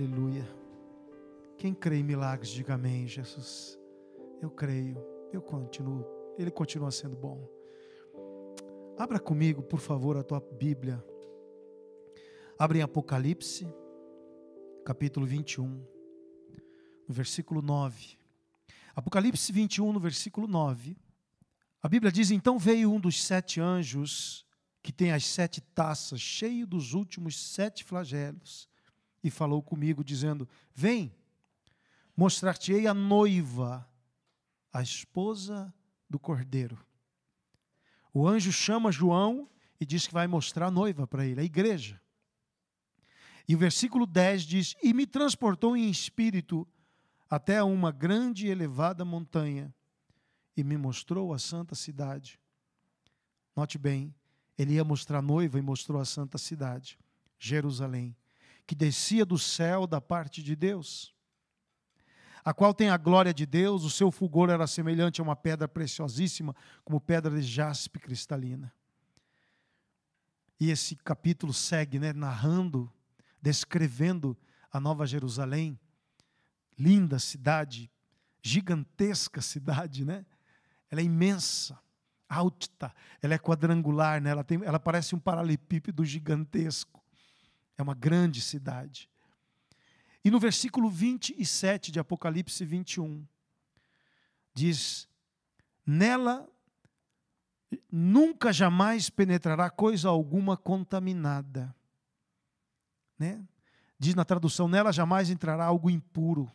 Aleluia. Quem crê em milagres, diga amém, Jesus. Eu creio, eu continuo, Ele continua sendo bom. Abra comigo, por favor, a tua Bíblia. Abre em Apocalipse, capítulo 21, no versículo 9. Apocalipse 21, no versículo 9. A Bíblia diz: Então veio um dos sete anjos, que tem as sete taças, cheio dos últimos sete flagelos, e falou comigo, dizendo: Vem, mostrar-te-ei a noiva, a esposa do cordeiro. O anjo chama João e diz que vai mostrar a noiva para ele, a igreja. E o versículo 10 diz: E me transportou em espírito até uma grande e elevada montanha e me mostrou a santa cidade. Note bem, ele ia mostrar a noiva e mostrou a santa cidade, Jerusalém, que descia do céu da parte de Deus, a qual tem a glória de Deus, o seu fulgor era semelhante a uma pedra preciosíssima, como pedra de jaspe cristalina. E esse capítulo segue, né, narrando, descrevendo a Nova Jerusalém, linda cidade, gigantesca cidade, né? Ela é imensa, alta, ela é quadrangular, né? ela, tem, ela parece um paralelepípedo gigantesco. É uma grande cidade. E no versículo 27 de Apocalipse 21, diz: Nela nunca jamais penetrará coisa alguma contaminada. Né? Diz na tradução: Nela jamais entrará algo impuro.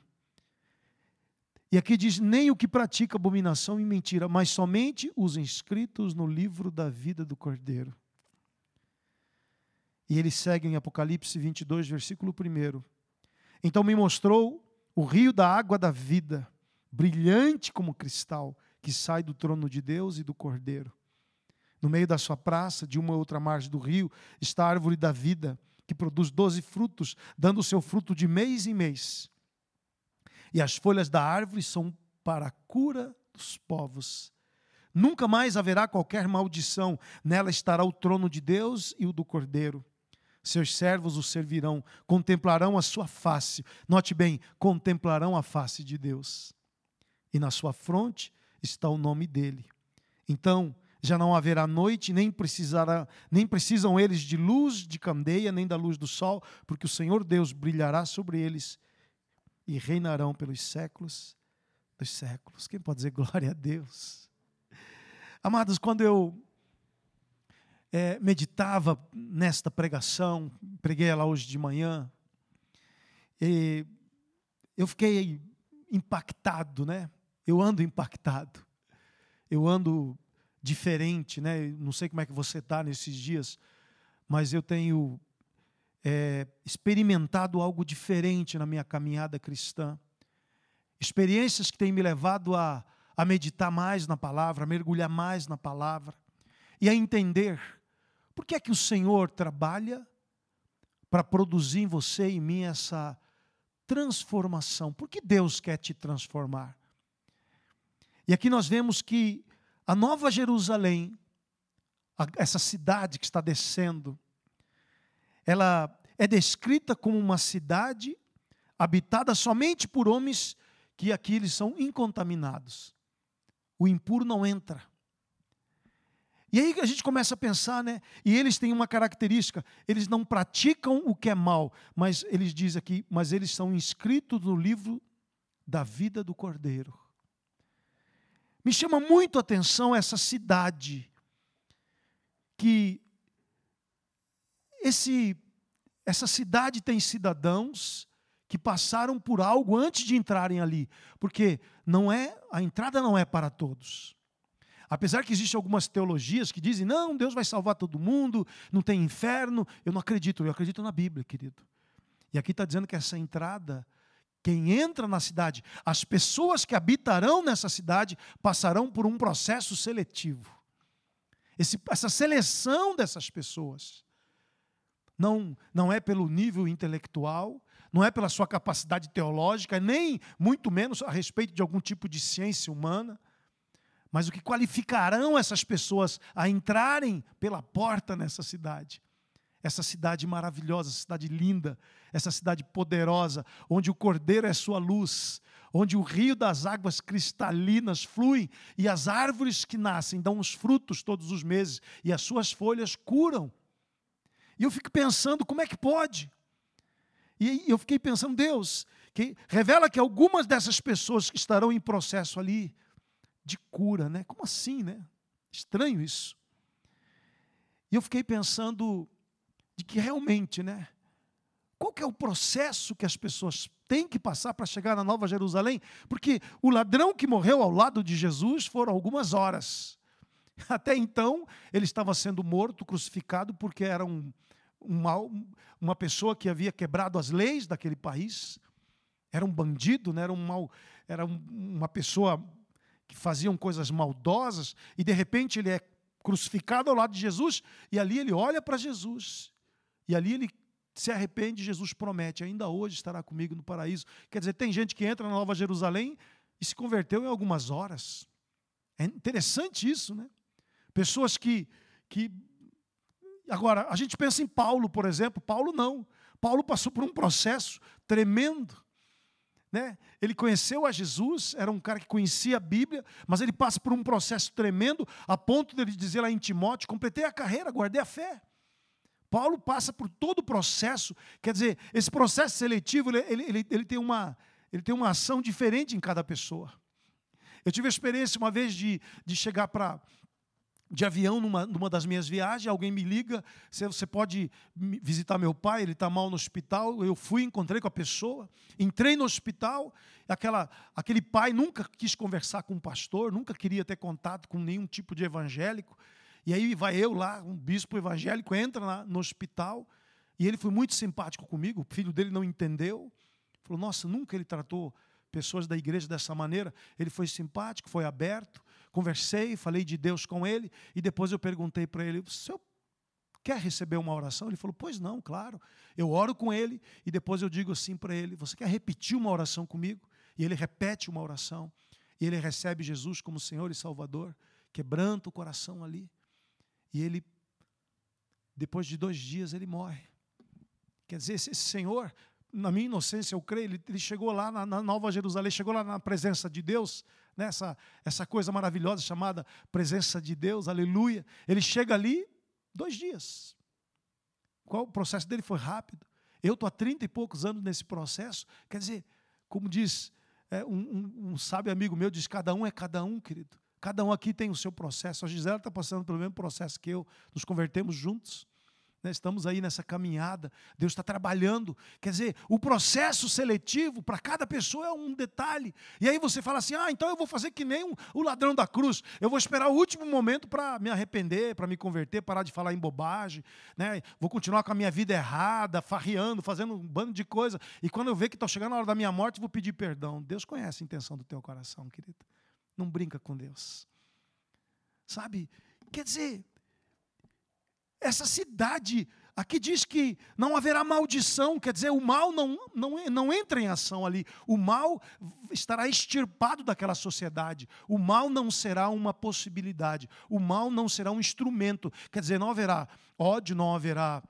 E aqui diz: nem o que pratica abominação e mentira, mas somente os inscritos no livro da vida do Cordeiro. E ele segue em Apocalipse 22, versículo 1. Então me mostrou o rio da água da vida, brilhante como cristal, que sai do trono de Deus e do Cordeiro. No meio da sua praça, de uma outra margem do rio, está a árvore da vida, que produz doze frutos, dando o seu fruto de mês em mês. E as folhas da árvore são para a cura dos povos. Nunca mais haverá qualquer maldição, nela estará o trono de Deus e o do Cordeiro seus servos o servirão, contemplarão a sua face. Note bem, contemplarão a face de Deus. E na sua fronte está o nome dele. Então, já não haverá noite, nem precisará, nem precisam eles de luz de candeia, nem da luz do sol, porque o Senhor Deus brilhará sobre eles e reinarão pelos séculos dos séculos. Quem pode dizer glória a Deus? Amados, quando eu é, meditava nesta pregação, preguei ela hoje de manhã, e eu fiquei impactado, né? Eu ando impactado, eu ando diferente, né? Não sei como é que você está nesses dias, mas eu tenho é, experimentado algo diferente na minha caminhada cristã. Experiências que têm me levado a, a meditar mais na palavra, a mergulhar mais na palavra e a entender por que é que o Senhor trabalha para produzir em você e em mim essa transformação? Por que Deus quer te transformar? E aqui nós vemos que a Nova Jerusalém, essa cidade que está descendo, ela é descrita como uma cidade habitada somente por homens que aqui eles são incontaminados. O impuro não entra. E aí a gente começa a pensar, né? E eles têm uma característica: eles não praticam o que é mal, mas eles dizem aqui, mas eles são inscritos no livro da vida do Cordeiro. Me chama muito a atenção essa cidade que esse essa cidade tem cidadãos que passaram por algo antes de entrarem ali, porque não é a entrada não é para todos. Apesar que existem algumas teologias que dizem, não, Deus vai salvar todo mundo, não tem inferno. Eu não acredito, eu acredito na Bíblia, querido. E aqui está dizendo que essa entrada, quem entra na cidade, as pessoas que habitarão nessa cidade passarão por um processo seletivo. Esse, essa seleção dessas pessoas não, não é pelo nível intelectual, não é pela sua capacidade teológica, nem muito menos a respeito de algum tipo de ciência humana mas o que qualificarão essas pessoas a entrarem pela porta nessa cidade essa cidade maravilhosa, essa cidade linda, essa cidade poderosa, onde o Cordeiro é sua luz, onde o rio das águas cristalinas flui e as árvores que nascem dão os frutos todos os meses e as suas folhas curam. E eu fico pensando, como é que pode? E eu fiquei pensando, Deus, que revela que algumas dessas pessoas que estarão em processo ali de cura, né? Como assim, né? Estranho isso. E eu fiquei pensando de que realmente, né? Qual que é o processo que as pessoas têm que passar para chegar na Nova Jerusalém? Porque o ladrão que morreu ao lado de Jesus foram algumas horas. Até então, ele estava sendo morto, crucificado, porque era um, um mal, uma pessoa que havia quebrado as leis daquele país. Era um bandido, né? era, um mal, era um, uma pessoa que faziam coisas maldosas, e de repente ele é crucificado ao lado de Jesus, e ali ele olha para Jesus, e ali ele se arrepende, Jesus promete, ainda hoje estará comigo no paraíso. Quer dizer, tem gente que entra na Nova Jerusalém e se converteu em algumas horas. É interessante isso, né? Pessoas que, que. Agora, a gente pensa em Paulo, por exemplo. Paulo não. Paulo passou por um processo tremendo. Né? Ele conheceu a Jesus, era um cara que conhecia a Bíblia, mas ele passa por um processo tremendo, a ponto de ele dizer lá em Timóteo: completei a carreira, guardei a fé. Paulo passa por todo o processo, quer dizer, esse processo seletivo, ele, ele, ele, ele, tem, uma, ele tem uma ação diferente em cada pessoa. Eu tive a experiência uma vez de, de chegar para de avião numa, numa das minhas viagens, alguém me liga, você, pode visitar meu pai, ele está mal no hospital. Eu fui, encontrei com a pessoa, entrei no hospital, aquela, aquele pai nunca quis conversar com um pastor, nunca queria ter contato com nenhum tipo de evangélico. E aí vai eu lá, um bispo evangélico, entra lá no hospital, e ele foi muito simpático comigo, o filho dele não entendeu. Falou, nossa, nunca ele tratou pessoas da igreja dessa maneira. Ele foi simpático, foi aberto, conversei, falei de Deus com ele, e depois eu perguntei para ele, o senhor quer receber uma oração? Ele falou, pois não, claro. Eu oro com ele, e depois eu digo assim para ele, você quer repetir uma oração comigo? E ele repete uma oração, e ele recebe Jesus como Senhor e Salvador, quebranta o coração ali. E ele, depois de dois dias, ele morre. Quer dizer, esse Senhor, na minha inocência, eu creio, ele, ele chegou lá na, na, Nova Jerusalém, chegou lá na presença de Deus, nessa né, essa coisa maravilhosa chamada presença de Deus, aleluia. Ele chega ali dois dias. Qual o processo dele foi rápido. Eu estou há trinta e poucos anos nesse processo. Quer dizer, como diz é, um, um, um sábio amigo meu, diz: cada um é cada um, querido. Cada um aqui tem o seu processo. A Gisela está passando pelo mesmo processo que eu. Nos convertemos juntos. Né? Estamos aí nessa caminhada. Deus está trabalhando. Quer dizer, o processo seletivo para cada pessoa é um detalhe. E aí você fala assim: ah, então eu vou fazer que nem um, o ladrão da cruz. Eu vou esperar o último momento para me arrepender, para me converter, parar de falar em bobagem. Né? Vou continuar com a minha vida errada, farreando, fazendo um bando de coisa. E quando eu ver que está chegando a hora da minha morte, vou pedir perdão. Deus conhece a intenção do teu coração, querido. Não brinca com Deus. Sabe? Quer dizer, essa cidade aqui diz que não haverá maldição, quer dizer, o mal não, não, não entra em ação ali. O mal estará extirpado daquela sociedade. O mal não será uma possibilidade. O mal não será um instrumento. Quer dizer, não haverá ódio, não haverá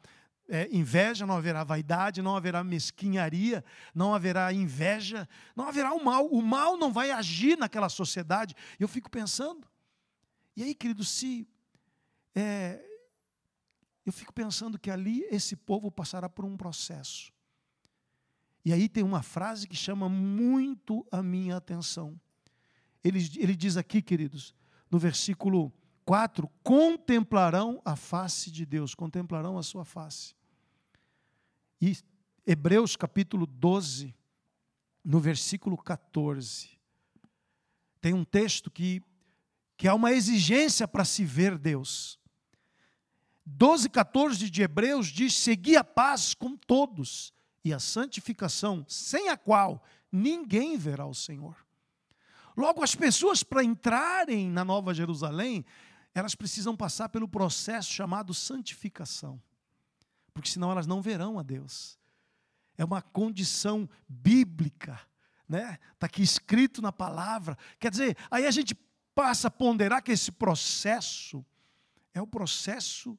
é, inveja, não haverá vaidade, não haverá mesquinharia, não haverá inveja, não haverá o mal. O mal não vai agir naquela sociedade. Eu fico pensando. E aí, querido, se. É, eu fico pensando que ali esse povo passará por um processo. E aí tem uma frase que chama muito a minha atenção. Ele, ele diz aqui, queridos, no versículo 4, contemplarão a face de Deus, contemplarão a sua face. E Hebreus capítulo 12, no versículo 14, tem um texto que, que há uma exigência para se ver Deus. 12, 14 de Hebreus diz: Segui a paz com todos e a santificação, sem a qual ninguém verá o Senhor. Logo, as pessoas, para entrarem na Nova Jerusalém, elas precisam passar pelo processo chamado santificação, porque senão elas não verão a Deus. É uma condição bíblica, né? Está aqui escrito na palavra. Quer dizer, aí a gente passa a ponderar que esse processo é o processo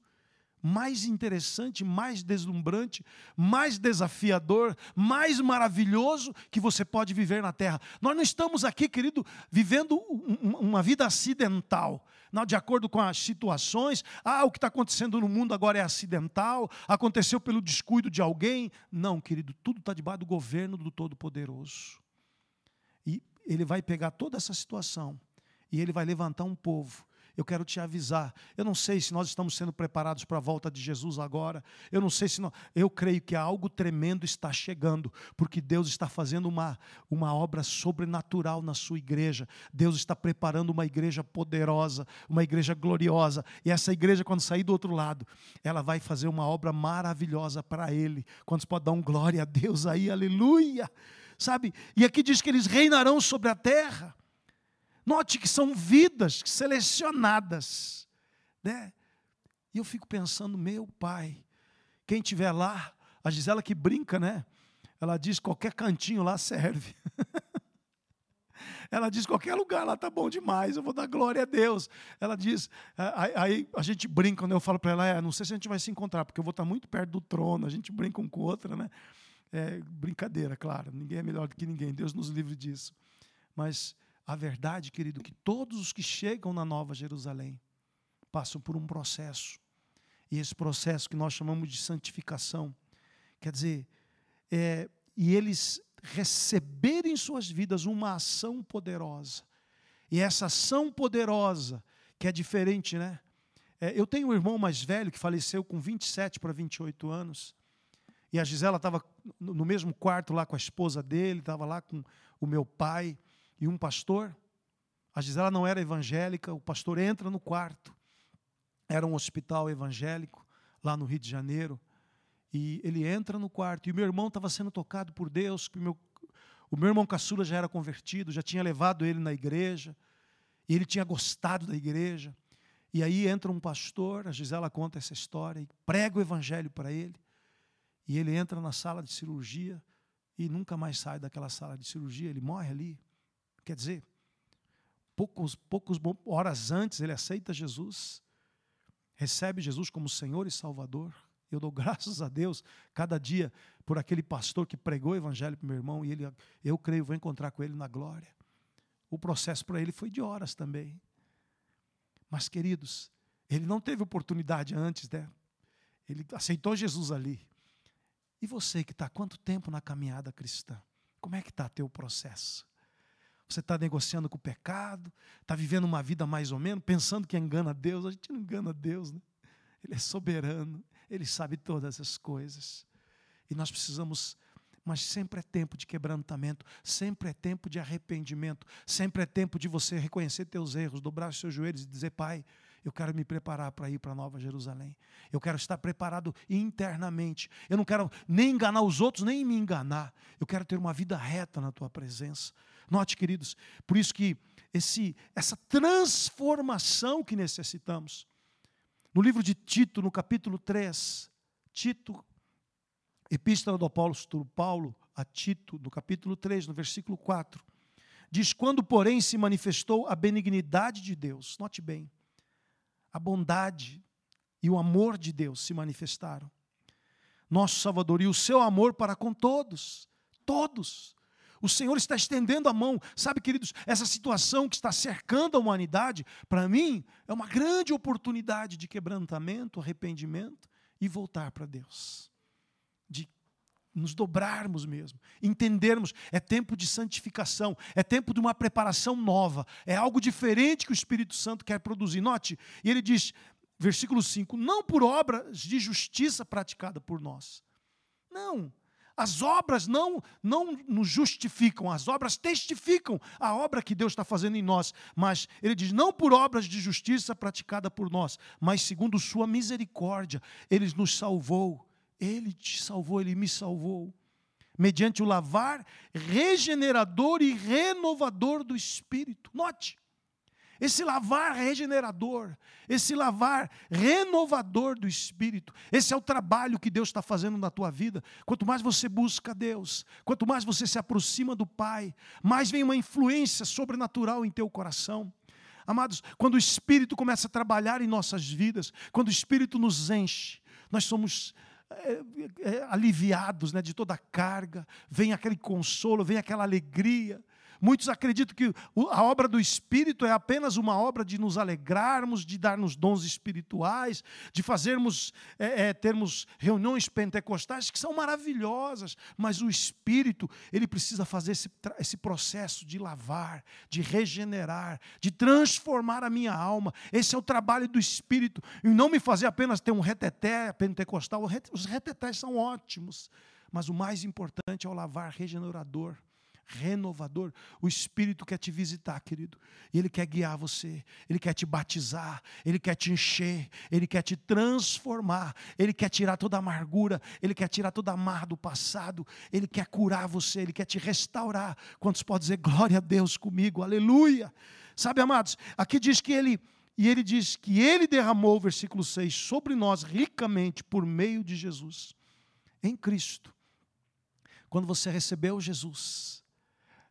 mais interessante, mais deslumbrante, mais desafiador, mais maravilhoso que você pode viver na terra. Nós não estamos aqui, querido, vivendo uma vida acidental. Não, de acordo com as situações, ah, o que está acontecendo no mundo agora é acidental, aconteceu pelo descuido de alguém. Não, querido, tudo está debaixo do governo do Todo-Poderoso. E ele vai pegar toda essa situação e ele vai levantar um povo eu quero te avisar. Eu não sei se nós estamos sendo preparados para a volta de Jesus agora. Eu não sei se nós, eu creio que algo tremendo está chegando, porque Deus está fazendo uma, uma obra sobrenatural na sua igreja. Deus está preparando uma igreja poderosa, uma igreja gloriosa. E essa igreja, quando sair do outro lado, ela vai fazer uma obra maravilhosa para Ele. Quantos podem dar um glória a Deus aí? Aleluia! Sabe? E aqui diz que eles reinarão sobre a terra. Note que são vidas selecionadas. Né? E eu fico pensando, meu pai, quem tiver lá, a Gisela que brinca, né? Ela diz qualquer cantinho lá serve. Ela diz qualquer lugar lá tá bom demais, eu vou dar glória a Deus. Ela diz, aí a gente brinca, quando eu falo para ela, é, não sei se a gente vai se encontrar, porque eu vou estar tá muito perto do trono, a gente brinca um com o outro, né? É, brincadeira, claro, ninguém é melhor do que ninguém, Deus nos livre disso. Mas a verdade, querido, que todos os que chegam na Nova Jerusalém passam por um processo. E esse processo que nós chamamos de santificação, quer dizer, é, e eles receberem em suas vidas uma ação poderosa. E essa ação poderosa, que é diferente, né? É, eu tenho um irmão mais velho que faleceu com 27 para 28 anos. E a Gisela estava no mesmo quarto lá com a esposa dele, estava lá com o meu pai e um pastor. A Gisela não era evangélica, o pastor entra no quarto. Era um hospital evangélico lá no Rio de Janeiro. E ele entra no quarto e o meu irmão estava sendo tocado por Deus. O meu, o meu irmão caçula já era convertido, já tinha levado ele na igreja. E ele tinha gostado da igreja. E aí entra um pastor, a Gisela conta essa história, e prega o evangelho para ele. E ele entra na sala de cirurgia e nunca mais sai daquela sala de cirurgia, ele morre ali. Quer dizer, poucos, poucos horas antes ele aceita Jesus, recebe Jesus como Senhor e Salvador. Eu dou graças a Deus cada dia por aquele pastor que pregou o evangelho para meu irmão e ele, eu creio, vou encontrar com ele na glória. O processo para ele foi de horas também. Mas, queridos, ele não teve oportunidade antes, né? Ele aceitou Jesus ali. E você que está quanto tempo na caminhada cristã? Como é que está teu processo? Você está negociando com o pecado, está vivendo uma vida mais ou menos, pensando que engana Deus. A gente não engana Deus, né? Ele é soberano, ele sabe todas as coisas. E nós precisamos, mas sempre é tempo de quebrantamento, sempre é tempo de arrependimento, sempre é tempo de você reconhecer teus erros, dobrar os seus joelhos e dizer: Pai, eu quero me preparar para ir para Nova Jerusalém. Eu quero estar preparado internamente. Eu não quero nem enganar os outros, nem me enganar. Eu quero ter uma vida reta na tua presença. Note, queridos, por isso que esse, essa transformação que necessitamos. No livro de Tito, no capítulo 3, Tito, Epístola do apóstolo Paulo a Tito, no capítulo 3, no versículo 4, diz: Quando, porém, se manifestou a benignidade de Deus, note bem, a bondade e o amor de Deus se manifestaram. Nosso Salvador e o seu amor para com todos, todos, o Senhor está estendendo a mão. Sabe, queridos, essa situação que está cercando a humanidade, para mim, é uma grande oportunidade de quebrantamento, arrependimento e voltar para Deus. De nos dobrarmos mesmo, entendermos, é tempo de santificação, é tempo de uma preparação nova, é algo diferente que o Espírito Santo quer produzir. Note, e ele diz, versículo 5: não por obras de justiça praticada por nós. Não, as obras não, não nos justificam, as obras testificam a obra que Deus está fazendo em nós. Mas ele diz: não por obras de justiça praticada por nós, mas segundo Sua misericórdia, Ele nos salvou. Ele te salvou, Ele me salvou. Mediante o lavar regenerador e renovador do Espírito. Note, esse lavar regenerador, esse lavar renovador do espírito, esse é o trabalho que Deus está fazendo na tua vida. Quanto mais você busca Deus, quanto mais você se aproxima do Pai, mais vem uma influência sobrenatural em teu coração. Amados, quando o Espírito começa a trabalhar em nossas vidas, quando o Espírito nos enche, nós somos é, é, aliviados né, de toda a carga, vem aquele consolo, vem aquela alegria. Muitos acreditam que a obra do Espírito é apenas uma obra de nos alegrarmos, de dar-nos dons espirituais, de fazermos, é, é, termos reuniões pentecostais que são maravilhosas, mas o Espírito, ele precisa fazer esse, esse processo de lavar, de regenerar, de transformar a minha alma. Esse é o trabalho do Espírito, e não me fazer apenas ter um reteté pentecostal. Os retetés são ótimos, mas o mais importante é o lavar regenerador renovador. O Espírito quer te visitar, querido. E Ele quer guiar você, Ele quer te batizar, Ele quer te encher, Ele quer te transformar, Ele quer tirar toda a amargura, Ele quer tirar toda a mar do passado, Ele quer curar você, Ele quer te restaurar. Quantos podem dizer glória a Deus comigo? Aleluia! Sabe, amados, aqui diz que Ele. E ele diz que ele derramou, versículo 6, sobre nós ricamente por meio de Jesus, em Cristo. Quando você recebeu Jesus,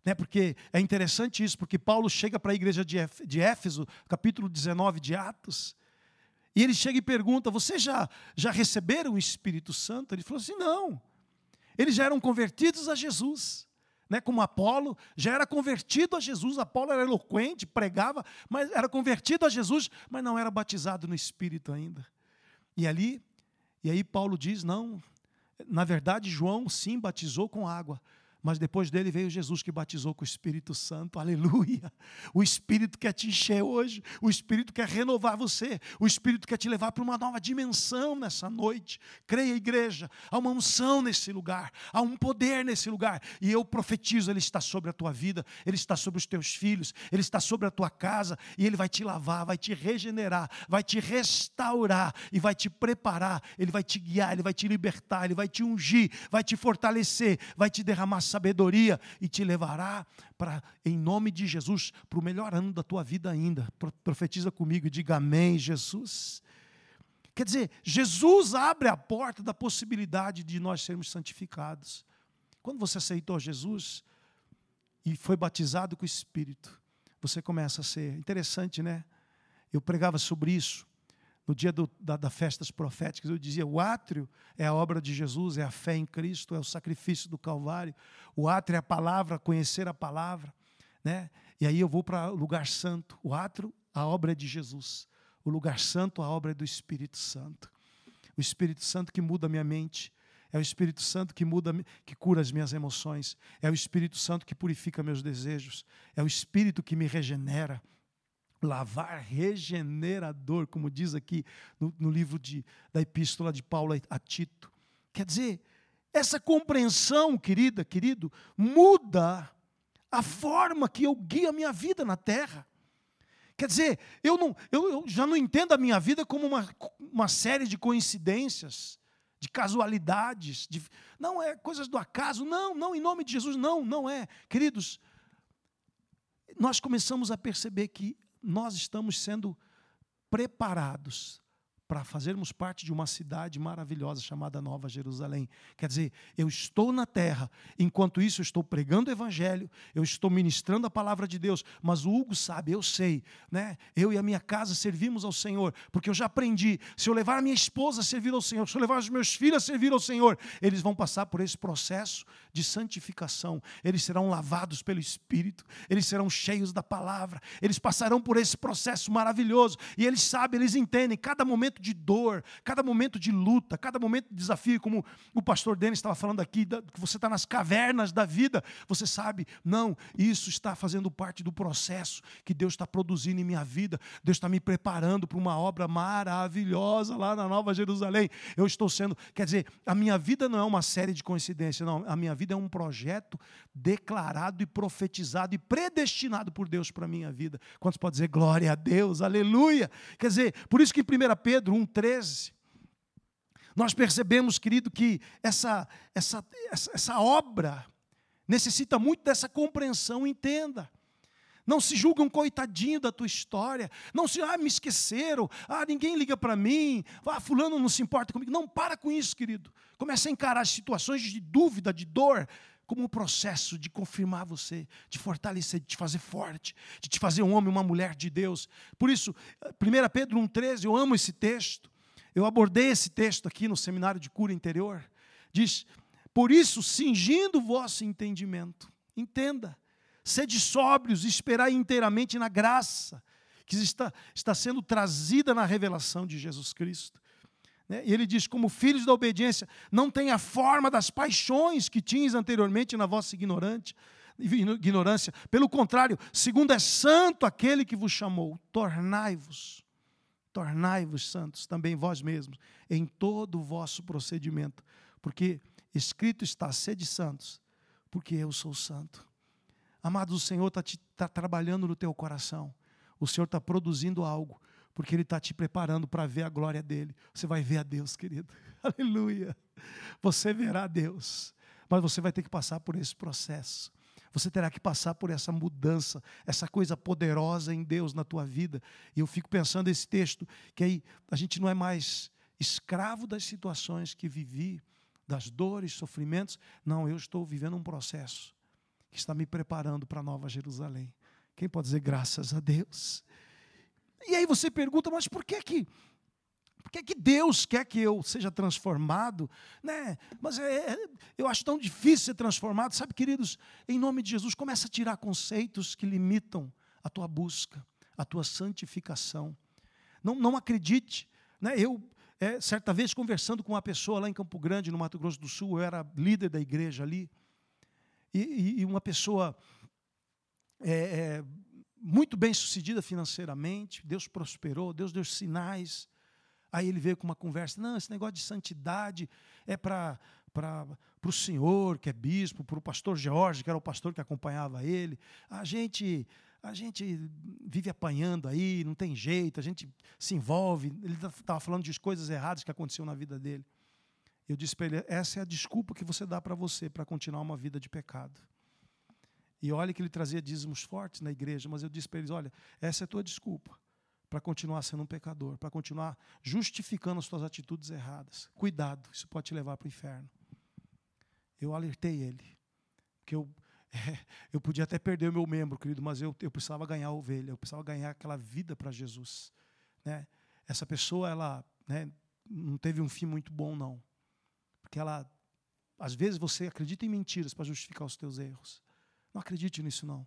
né, porque é interessante isso, porque Paulo chega para a igreja de Éfeso, capítulo 19 de Atos, e ele chega e pergunta: Você já, já receberam o Espírito Santo? Ele falou assim: Não. Eles já eram convertidos a Jesus. Né, como Apolo, já era convertido a Jesus. Apolo era eloquente, pregava, mas era convertido a Jesus, mas não era batizado no Espírito ainda. E ali, e aí Paulo diz: não, na verdade, João sim batizou com água, mas depois dele veio Jesus que batizou com o Espírito Santo, aleluia. O Espírito quer te encher hoje, o Espírito quer renovar você, o Espírito quer te levar para uma nova dimensão nessa noite. Creia, igreja, há uma unção nesse lugar, há um poder nesse lugar, e eu profetizo: Ele está sobre a tua vida, Ele está sobre os teus filhos, Ele está sobre a tua casa, e Ele vai te lavar, vai te regenerar, vai te restaurar e vai te preparar, Ele vai te guiar, Ele vai te libertar, Ele vai te ungir, vai te fortalecer, vai te derramar sabedoria e te levará para, em nome de Jesus, para o melhor ano da tua vida ainda. Profetiza comigo e diga amém, Jesus. Quer dizer, Jesus abre a porta da possibilidade de nós sermos santificados. Quando você aceitou Jesus e foi batizado com o Espírito, você começa a ser. Interessante, né? Eu pregava sobre isso no dia do, da, da festas proféticas, eu dizia: o átrio é a obra de Jesus, é a fé em Cristo, é o sacrifício do Calvário. O átrio é a palavra, conhecer a palavra. Né? E aí eu vou para o lugar santo. O átrio, a obra é de Jesus. O lugar santo, a obra é do Espírito Santo. O Espírito Santo que muda a minha mente. É o Espírito Santo que muda, que cura as minhas emoções. É o Espírito Santo que purifica meus desejos. É o Espírito que me regenera lavar regenerador, como diz aqui no, no livro de, da epístola de Paulo a Tito. Quer dizer, essa compreensão, querida, querido, muda a forma que eu guio a minha vida na terra. Quer dizer, eu, não, eu, eu já não entendo a minha vida como uma, uma série de coincidências, de casualidades, de, não é coisas do acaso, não, não, em nome de Jesus, não, não é. Queridos, nós começamos a perceber que nós estamos sendo preparados para fazermos parte de uma cidade maravilhosa chamada Nova Jerusalém. Quer dizer, eu estou na terra, enquanto isso eu estou pregando o evangelho, eu estou ministrando a palavra de Deus, mas o Hugo sabe, eu sei, né? Eu e a minha casa servimos ao Senhor, porque eu já aprendi, se eu levar a minha esposa a servir ao Senhor, se eu levar os meus filhos a servir ao Senhor, eles vão passar por esse processo de santificação. Eles serão lavados pelo Espírito, eles serão cheios da palavra, eles passarão por esse processo maravilhoso, e eles sabem, eles entendem cada momento momento de dor, cada momento de luta, cada momento de desafio, como o pastor Denis estava falando aqui, que você está nas cavernas da vida, você sabe, não, isso está fazendo parte do processo que Deus está produzindo em minha vida, Deus está me preparando para uma obra maravilhosa lá na Nova Jerusalém. Eu estou sendo, quer dizer, a minha vida não é uma série de coincidências, não, a minha vida é um projeto declarado e profetizado e predestinado por Deus para a minha vida. Quantos podem dizer glória a Deus, aleluia? Quer dizer, por isso que em 1 Pedro Pedro 1,13, nós percebemos, querido, que essa, essa, essa, obra necessita muito dessa compreensão, entenda. Não se julga um coitadinho da tua história. Não se, ah, me esqueceram. Ah, ninguém liga para mim. Ah, fulano não se importa comigo. Não, para com isso, querido. Comece a encarar as situações de dúvida, de dor, como um processo de confirmar você, de fortalecer, de te fazer forte, de te fazer um homem, uma mulher de Deus. Por isso, 1 Pedro 1,13, eu amo esse texto. Eu abordei esse texto aqui no seminário de cura interior. Diz: Por isso, cingindo o vosso entendimento, entenda, sede sóbrios e esperai inteiramente na graça que está, está sendo trazida na revelação de Jesus Cristo. Né? E ele diz: como filhos da obediência, não tem a forma das paixões que tinhas anteriormente na vossa ignorante, ignorância. Pelo contrário, segundo é santo aquele que vos chamou, tornai-vos, tornai-vos santos também vós mesmos, em todo o vosso procedimento, porque escrito está: sede santos, porque eu sou santo. Amados, o Senhor está tá trabalhando no teu coração, o Senhor está produzindo algo porque Ele está te preparando para ver a glória dele. Você vai ver a Deus, querido. Aleluia. Você verá a Deus, mas você vai ter que passar por esse processo. Você terá que passar por essa mudança, essa coisa poderosa em Deus na tua vida. E eu fico pensando esse texto, que aí a gente não é mais escravo das situações que vivi, das dores, sofrimentos. Não, eu estou vivendo um processo que está me preparando para a Nova Jerusalém. Quem pode dizer graças a Deus? E aí você pergunta, mas por que que, por que, que Deus quer que eu seja transformado? Né? Mas é, é, eu acho tão difícil ser transformado. Sabe, queridos, em nome de Jesus, começa a tirar conceitos que limitam a tua busca, a tua santificação. Não, não acredite. Né? Eu, é, certa vez, conversando com uma pessoa lá em Campo Grande, no Mato Grosso do Sul, eu era líder da igreja ali, e, e, uma pessoa é, é, muito bem sucedida financeiramente, Deus prosperou, Deus deu sinais. Aí ele veio com uma conversa: não, esse negócio de santidade é para o senhor, que é bispo, para o pastor George, que era o pastor que acompanhava ele. A gente, a gente vive apanhando aí, não tem jeito, a gente se envolve. Ele estava falando de coisas erradas que aconteceram na vida dele. Eu disse para ele: essa é a desculpa que você dá para você para continuar uma vida de pecado. E olha que ele trazia dízimos fortes na igreja, mas eu disse para eles: olha, essa é a tua desculpa para continuar sendo um pecador, para continuar justificando as tuas atitudes erradas. Cuidado, isso pode te levar para o inferno. Eu alertei ele, porque eu, é, eu podia até perder o meu membro, querido, mas eu, eu precisava ganhar a ovelha, eu precisava ganhar aquela vida para Jesus. Né? Essa pessoa, ela né, não teve um fim muito bom, não. Porque ela, às vezes, você acredita em mentiras para justificar os teus erros. Não acredite nisso, não.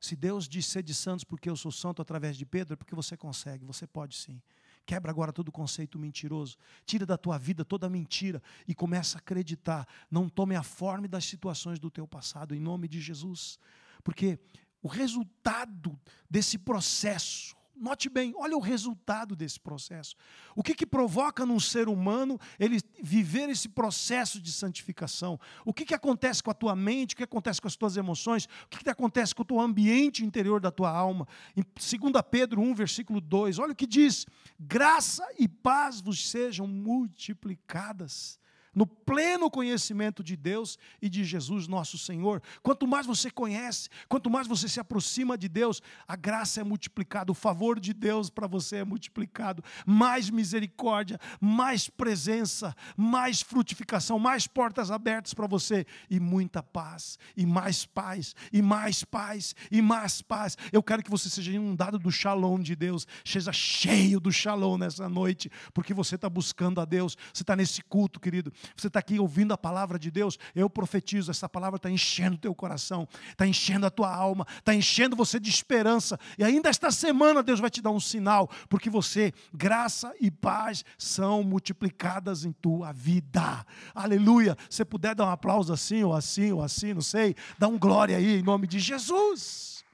Se Deus diz ser de santos porque eu sou santo através de Pedro, é porque você consegue, você pode sim. Quebra agora todo conceito mentiroso. Tira da tua vida toda mentira e começa a acreditar. Não tome a forma das situações do teu passado, em nome de Jesus. Porque o resultado desse processo Note bem, olha o resultado desse processo. O que, que provoca num ser humano ele viver esse processo de santificação? O que, que acontece com a tua mente? O que acontece com as tuas emoções? O que, que acontece com o teu ambiente interior da tua alma? Em 2 Pedro 1, versículo 2, olha o que diz: graça e paz vos sejam multiplicadas no pleno conhecimento de Deus e de Jesus, nosso Senhor. Quanto mais você conhece, quanto mais você se aproxima de Deus, a graça é multiplicada, o favor de Deus para você é multiplicado, mais misericórdia, mais presença, mais frutificação, mais portas abertas para você e muita paz, e mais paz, e mais paz, e mais paz. Eu quero que você seja inundado do shalom de Deus, seja cheio do shalom nessa noite, porque você está buscando a Deus, você está nesse culto, querido você está aqui ouvindo a palavra de Deus, eu profetizo, essa palavra está enchendo o teu coração, está enchendo a tua alma, está enchendo você de esperança. E ainda esta semana Deus vai te dar um sinal, porque você, graça e paz são multiplicadas em tua vida. Aleluia. Se puder dar um aplauso assim, ou assim, ou assim, não sei, dá um glória aí em nome de Jesus.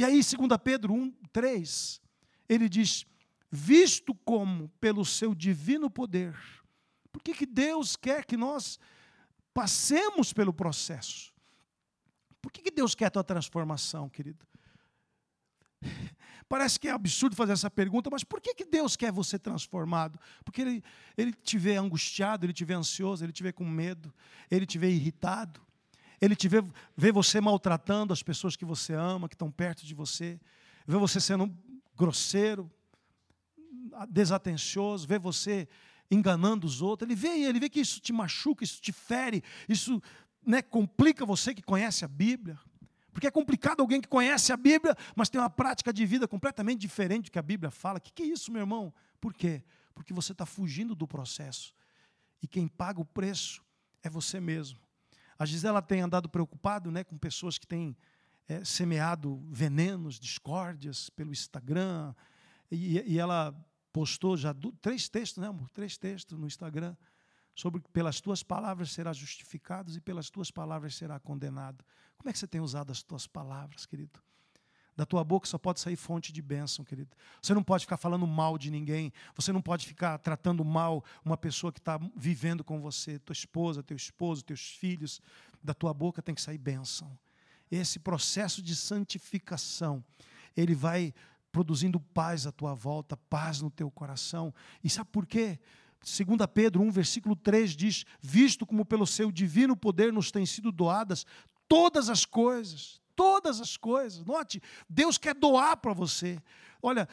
E aí, 2 Pedro 1, 3, ele diz: Visto como, pelo seu divino poder, por que, que Deus quer que nós passemos pelo processo? Por que, que Deus quer a tua transformação, querido? Parece que é absurdo fazer essa pergunta, mas por que, que Deus quer você transformado? Porque ele, ele te vê angustiado, ele te vê ansioso, ele te vê com medo, ele te vê irritado, ele te vê, vê você maltratando as pessoas que você ama, que estão perto de você, vê você sendo grosseiro, desatencioso, vê você enganando os outros. Ele vê, ele vê que isso te machuca, isso te fere, isso né, complica você que conhece a Bíblia. Porque é complicado alguém que conhece a Bíblia, mas tem uma prática de vida completamente diferente do que a Bíblia fala. O que, que é isso, meu irmão? Por quê? Porque você está fugindo do processo. E quem paga o preço é você mesmo. A Gisela tem andado preocupado né, com pessoas que têm é, semeado venenos, discórdias pelo Instagram. E, e ela postou já do, três textos, né, amor? Três textos no Instagram sobre pelas tuas palavras será justificado e pelas tuas palavras será condenado. Como é que você tem usado as tuas palavras, querido? Da tua boca só pode sair fonte de bênção, querido. Você não pode ficar falando mal de ninguém. Você não pode ficar tratando mal uma pessoa que está vivendo com você, tua esposa, teu esposo, teus filhos. Da tua boca tem que sair bênção. Esse processo de santificação, ele vai produzindo paz à tua volta, paz no teu coração. E sabe por quê? 2 Pedro 1, versículo 3 diz: Visto como pelo seu divino poder nos têm sido doadas todas as coisas, todas as coisas. Note, Deus quer doar para você. Olha,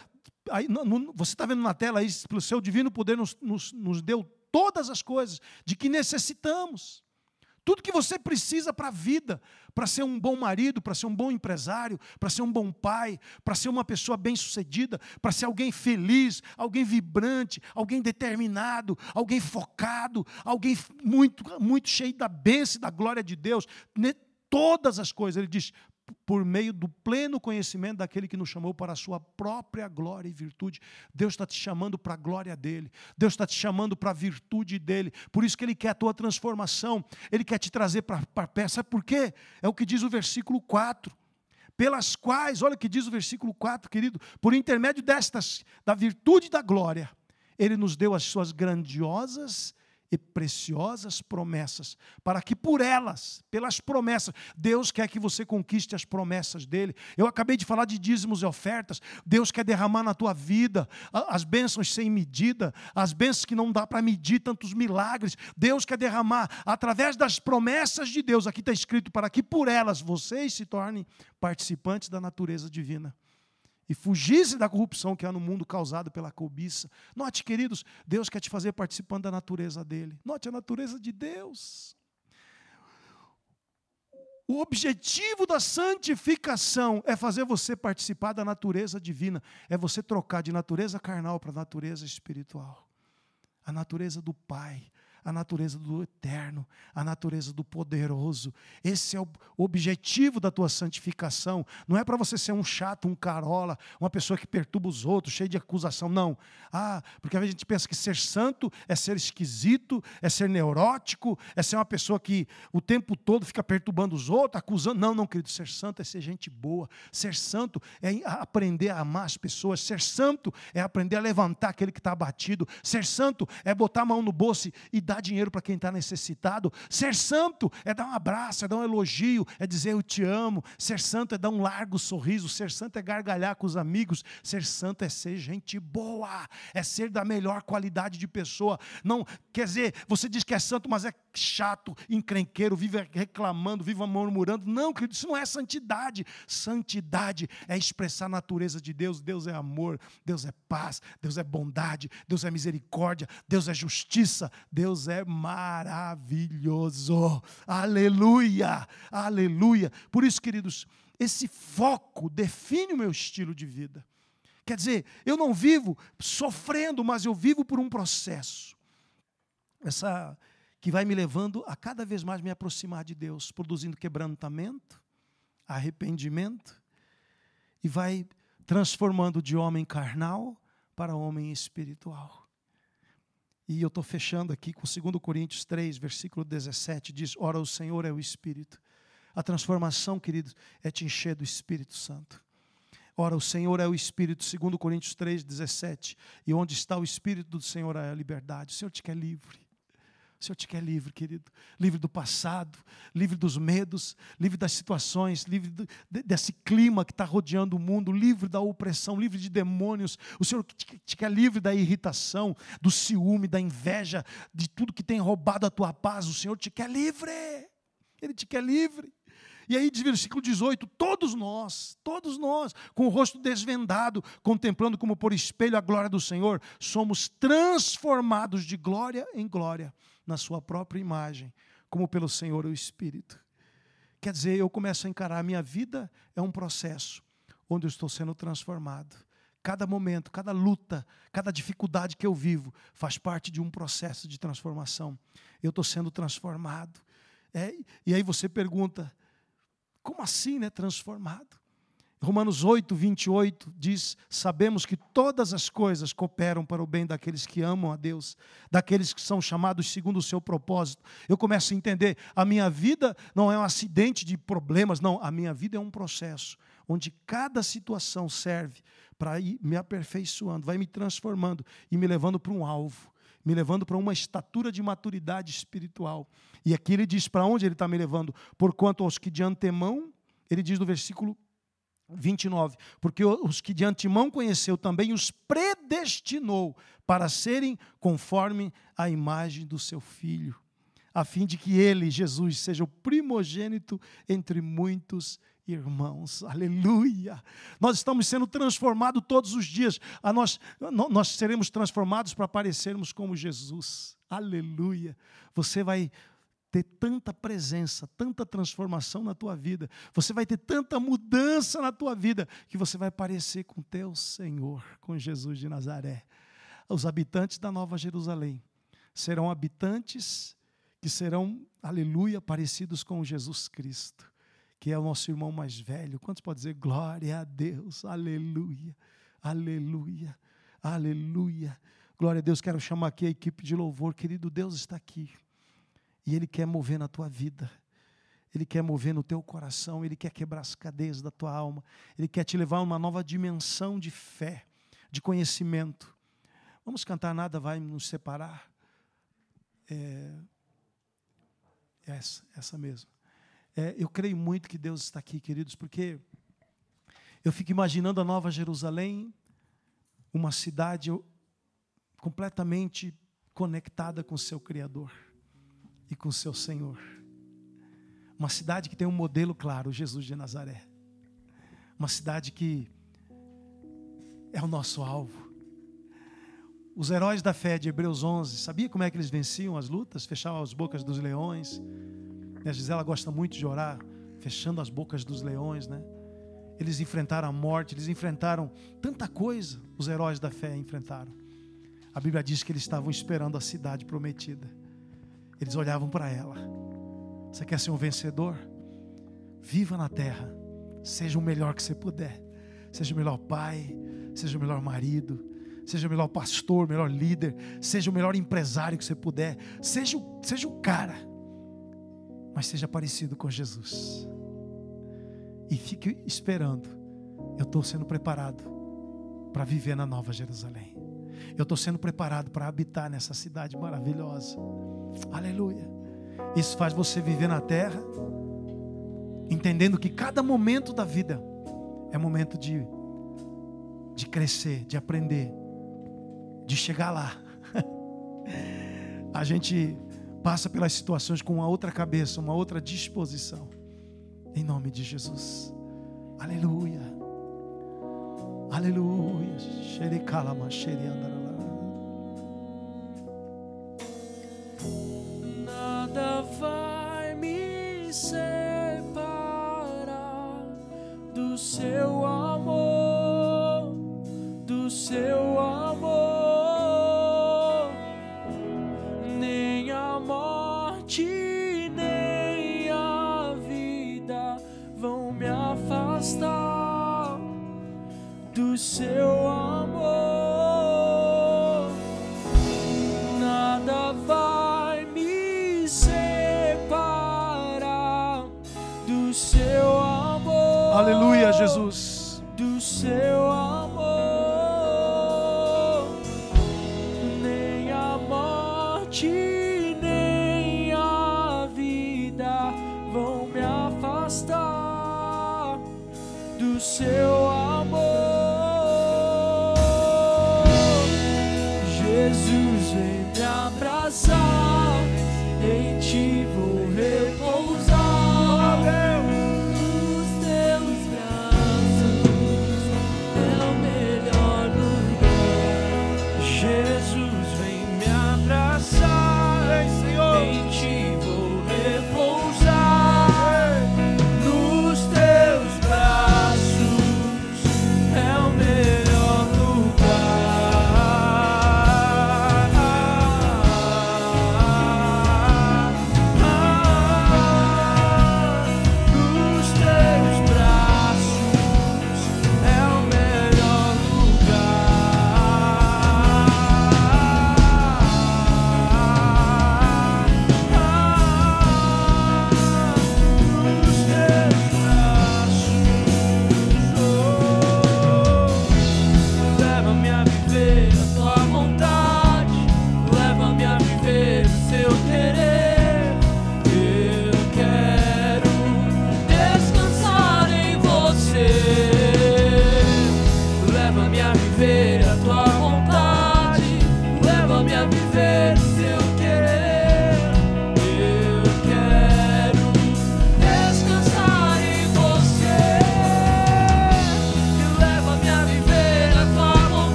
aí, no, você está vendo na tela aí, pelo seu divino poder nos, nos, nos deu todas as coisas de que necessitamos. Tudo que você precisa para a vida, para ser um bom marido, para ser um bom empresário, para ser um bom pai, para ser uma pessoa bem-sucedida, para ser alguém feliz, alguém vibrante, alguém determinado, alguém focado, alguém muito, muito cheio da bênção e da glória de Deus. Todas as coisas, ele diz, por meio do pleno conhecimento daquele que nos chamou para a sua própria glória e virtude. Deus está te chamando para a glória dele, Deus está te chamando para a virtude dele, por isso que ele quer a tua transformação, ele quer te trazer para peça, sabe por quê? É o que diz o versículo 4 pelas quais, olha o que diz o versículo 4, querido, por intermédio destas, da virtude e da glória, ele nos deu as suas grandiosas e preciosas promessas, para que por elas, pelas promessas, Deus quer que você conquiste as promessas dele. Eu acabei de falar de dízimos e ofertas. Deus quer derramar na tua vida as bênçãos sem medida, as bênçãos que não dá para medir tantos milagres. Deus quer derramar através das promessas de Deus. Aqui está escrito para que por elas vocês se tornem participantes da natureza divina e fugisse da corrupção que há no mundo causada pela cobiça. Note, queridos, Deus quer te fazer participando da natureza dele. Note a natureza de Deus. O objetivo da santificação é fazer você participar da natureza divina, é você trocar de natureza carnal para natureza espiritual. A natureza do Pai, a natureza do eterno, a natureza do poderoso. Esse é o objetivo da tua santificação. Não é para você ser um chato, um carola, uma pessoa que perturba os outros, cheio de acusação. Não. Ah, porque a gente pensa que ser santo é ser esquisito, é ser neurótico, é ser uma pessoa que o tempo todo fica perturbando os outros, acusando. Não, não, querido. Ser santo é ser gente boa. Ser santo é aprender a amar as pessoas. Ser santo é aprender a levantar aquele que está abatido. Ser santo é botar a mão no bolso e dar dar dinheiro para quem está necessitado. Ser santo é dar um abraço, é dar um elogio, é dizer eu te amo. Ser santo é dar um largo sorriso. Ser santo é gargalhar com os amigos. Ser santo é ser gente boa, é ser da melhor qualidade de pessoa. Não, quer dizer, você diz que é santo, mas é chato, encrenqueiro, vive reclamando, vive murmurando. Não, querido, isso não é santidade. Santidade é expressar a natureza de Deus. Deus é amor, Deus é paz, Deus é bondade, Deus é misericórdia, Deus é justiça, Deus é maravilhoso. Aleluia, aleluia. Por isso, queridos, esse foco define o meu estilo de vida. Quer dizer, eu não vivo sofrendo, mas eu vivo por um processo. Essa que vai me levando a cada vez mais me aproximar de Deus, produzindo quebrantamento, arrependimento, e vai transformando de homem carnal para homem espiritual. E eu estou fechando aqui com 2 Coríntios 3, versículo 17, diz: Ora, o Senhor é o Espírito. A transformação, queridos, é te encher do Espírito Santo. Ora, o Senhor é o Espírito, 2 Coríntios 3, 17. E onde está o Espírito do Senhor é a liberdade. O Senhor te quer livre. O Senhor te quer livre, querido. Livre do passado, livre dos medos, livre das situações, livre do, desse clima que está rodeando o mundo, livre da opressão, livre de demônios. O Senhor te, te quer livre da irritação, do ciúme, da inveja, de tudo que tem roubado a tua paz. O Senhor te quer livre. Ele te quer livre. E aí diz versículo 18: todos nós, todos nós, com o rosto desvendado, contemplando como por espelho a glória do Senhor, somos transformados de glória em glória na sua própria imagem, como pelo Senhor o Espírito. Quer dizer, eu começo a encarar a minha vida é um processo onde eu estou sendo transformado. Cada momento, cada luta, cada dificuldade que eu vivo faz parte de um processo de transformação. Eu estou sendo transformado. É, e aí você pergunta, como assim, né? Transformado. Romanos 8, 28 diz: Sabemos que todas as coisas cooperam para o bem daqueles que amam a Deus, daqueles que são chamados segundo o seu propósito. Eu começo a entender: a minha vida não é um acidente de problemas, não, a minha vida é um processo, onde cada situação serve para ir me aperfeiçoando, vai me transformando e me levando para um alvo, me levando para uma estatura de maturidade espiritual. E aqui ele diz para onde ele está me levando: Porquanto aos que de antemão, ele diz no versículo 29. Porque os que de antemão conheceu também os predestinou para serem conforme a imagem do seu filho, a fim de que ele, Jesus, seja o primogênito entre muitos irmãos. Aleluia! Nós estamos sendo transformados todos os dias. A nós, nós seremos transformados para parecermos como Jesus. Aleluia! Você vai ter tanta presença, tanta transformação na tua vida, você vai ter tanta mudança na tua vida, que você vai parecer com teu Senhor, com Jesus de Nazaré. Os habitantes da Nova Jerusalém serão habitantes que serão, aleluia, parecidos com Jesus Cristo, que é o nosso irmão mais velho. Quantos podem dizer glória a Deus? Aleluia, aleluia, aleluia. Glória a Deus. Quero chamar aqui a equipe de louvor. Querido Deus está aqui. E Ele quer mover na tua vida. Ele quer mover no teu coração, Ele quer quebrar as cadeias da tua alma, Ele quer te levar a uma nova dimensão de fé, de conhecimento. Vamos cantar Nada Vai Nos Separar? É, essa, essa mesmo. É, eu creio muito que Deus está aqui, queridos, porque eu fico imaginando a Nova Jerusalém, uma cidade completamente conectada com seu Criador e com seu Senhor. Uma cidade que tem um modelo claro, Jesus de Nazaré. Uma cidade que é o nosso alvo. Os heróis da fé de Hebreus 11, sabia como é que eles venciam as lutas? Fechavam as bocas dos leões. A Gisela gosta muito de orar, fechando as bocas dos leões, né? Eles enfrentaram a morte, eles enfrentaram tanta coisa, os heróis da fé enfrentaram. A Bíblia diz que eles estavam esperando a cidade prometida. Eles olhavam para ela. Você quer ser um vencedor? Viva na terra. Seja o melhor que você puder. Seja o melhor pai, seja o melhor marido, seja o melhor pastor, o melhor líder, seja o melhor empresário que você puder. Seja, seja o cara. Mas seja parecido com Jesus. E fique esperando. Eu estou sendo preparado para viver na Nova Jerusalém. Eu estou sendo preparado para habitar nessa cidade maravilhosa. Aleluia. Isso faz você viver na terra, entendendo que cada momento da vida é momento de, de crescer, de aprender, de chegar lá. A gente passa pelas situações com uma outra cabeça, uma outra disposição. Em nome de Jesus. Aleluia. Aleluia. Xerikalama, xeriandara.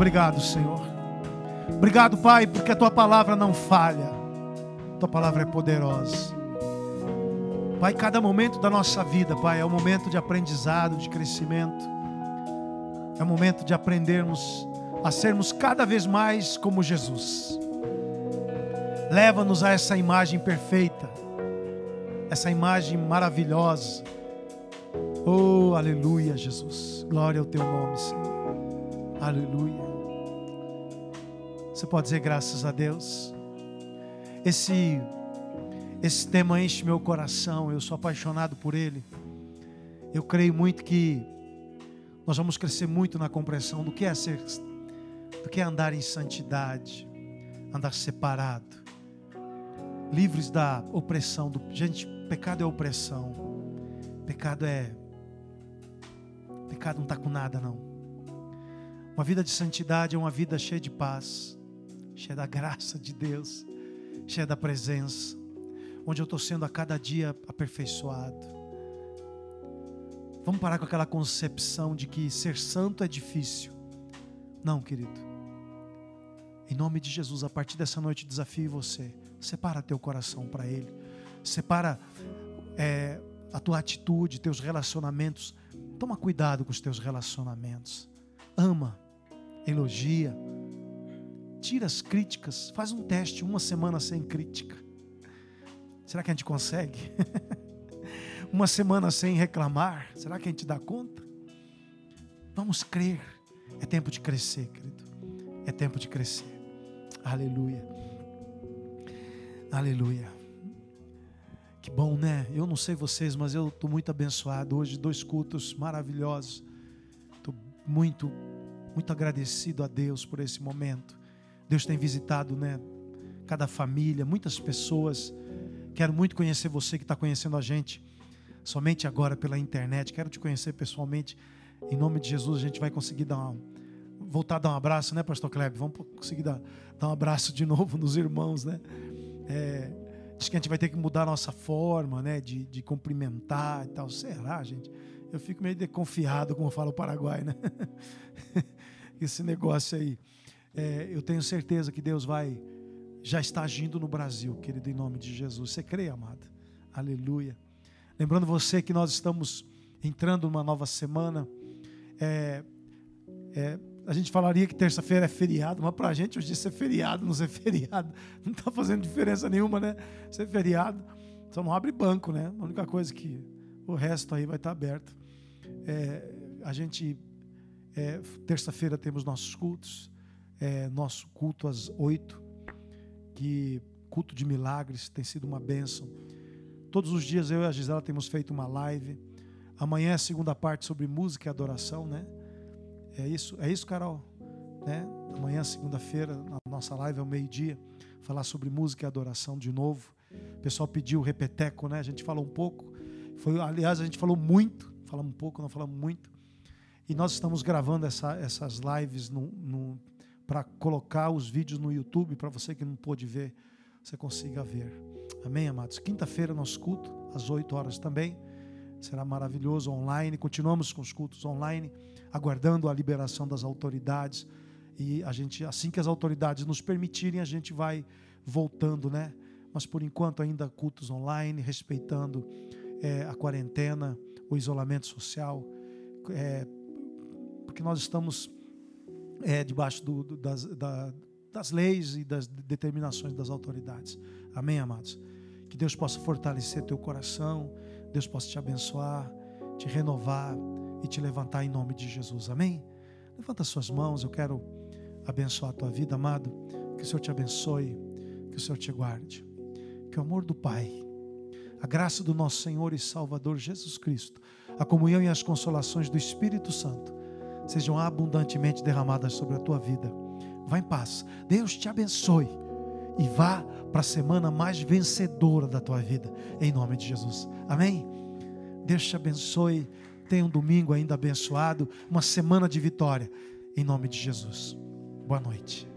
Obrigado, Senhor. Obrigado, Pai, porque a tua palavra não falha. Tua palavra é poderosa. Pai, cada momento da nossa vida, Pai, é um momento de aprendizado, de crescimento. É um momento de aprendermos a sermos cada vez mais como Jesus. Leva-nos a essa imagem perfeita, essa imagem maravilhosa. Oh, aleluia, Jesus. Glória ao teu nome, Senhor. Aleluia. Você pode dizer graças a Deus. Esse esse tema enche meu coração, eu sou apaixonado por ele. Eu creio muito que nós vamos crescer muito na compreensão do que é ser do que é andar em santidade, andar separado, livres da opressão do gente, pecado é opressão. Pecado é pecado não está com nada não. Uma vida de santidade é uma vida cheia de paz, cheia da graça de Deus, cheia da presença onde eu estou sendo a cada dia aperfeiçoado. Vamos parar com aquela concepção de que ser santo é difícil. Não, querido. Em nome de Jesus, a partir dessa noite, desafio você. Separa teu coração para Ele. Separa é, a tua atitude, teus relacionamentos. Toma cuidado com os teus relacionamentos. Ama, elogia, tira as críticas. Faz um teste, uma semana sem crítica. Será que a gente consegue? Uma semana sem reclamar, será que a gente dá conta? Vamos crer. É tempo de crescer, querido. É tempo de crescer. Aleluia. Aleluia. Que bom, né? Eu não sei vocês, mas eu estou muito abençoado hoje. Dois cultos maravilhosos. Estou muito, muito agradecido a Deus por esse momento. Deus tem visitado, né? Cada família, muitas pessoas Quero muito conhecer você que está conhecendo a gente somente agora pela internet. Quero te conhecer pessoalmente. Em nome de Jesus, a gente vai conseguir dar uma, voltar a dar um abraço, né, Pastor Kleber? Vamos conseguir dar, dar um abraço de novo nos irmãos, né? É, diz que a gente vai ter que mudar a nossa forma, né, de, de cumprimentar e tal. Será, gente? Eu fico meio desconfiado, como fala o Paraguai, né? Esse negócio aí. É, eu tenho certeza que Deus vai já está agindo no Brasil, querido, em nome de Jesus. Você crê, amada? Aleluia. Lembrando você que nós estamos entrando numa nova semana. É, é, a gente falaria que terça-feira é feriado, mas para a gente hoje ser feriado, não ser feriado, não está fazendo diferença nenhuma, né? Ser feriado, só não abre banco, né? A única coisa que o resto aí vai estar tá aberto. É, a gente, é, terça-feira temos nossos cultos, é, nosso culto às oito que culto de milagres tem sido uma bênção. Todos os dias eu e a Gisela temos feito uma live. Amanhã é a segunda parte sobre música e adoração, né? É isso, é isso, Carol, né? Amanhã, segunda-feira, a nossa live é o meio-dia, falar sobre música e adoração de novo. O pessoal pediu repeteco, né? A gente falou um pouco. Foi, aliás, a gente falou muito, falamos um pouco, não falamos muito. E nós estamos gravando essa, essas lives no, no, para colocar os vídeos no YouTube para você que não pôde ver, você consiga ver. Amém, amados? Quinta-feira, nosso culto, às 8 horas também. Será maravilhoso online. Continuamos com os cultos online, aguardando a liberação das autoridades. E a gente, assim que as autoridades nos permitirem, a gente vai voltando, né? Mas por enquanto ainda cultos online, respeitando é, a quarentena, o isolamento social, é, porque nós estamos é, debaixo do, do, das, da, das leis e das determinações das autoridades. Amém, amados? Que Deus possa fortalecer teu coração, Deus possa te abençoar, te renovar e te levantar em nome de Jesus. Amém? Levanta suas mãos, eu quero abençoar a tua vida, amado. Que o Senhor te abençoe, que o Senhor te guarde. Que o amor do Pai, a graça do nosso Senhor e Salvador Jesus Cristo, a comunhão e as consolações do Espírito Santo sejam abundantemente derramadas sobre a tua vida. Vá em paz. Deus te abençoe. E vá para a semana mais vencedora da tua vida. Em nome de Jesus. Amém? Deus te abençoe. Tenha um domingo ainda abençoado. Uma semana de vitória. Em nome de Jesus. Boa noite.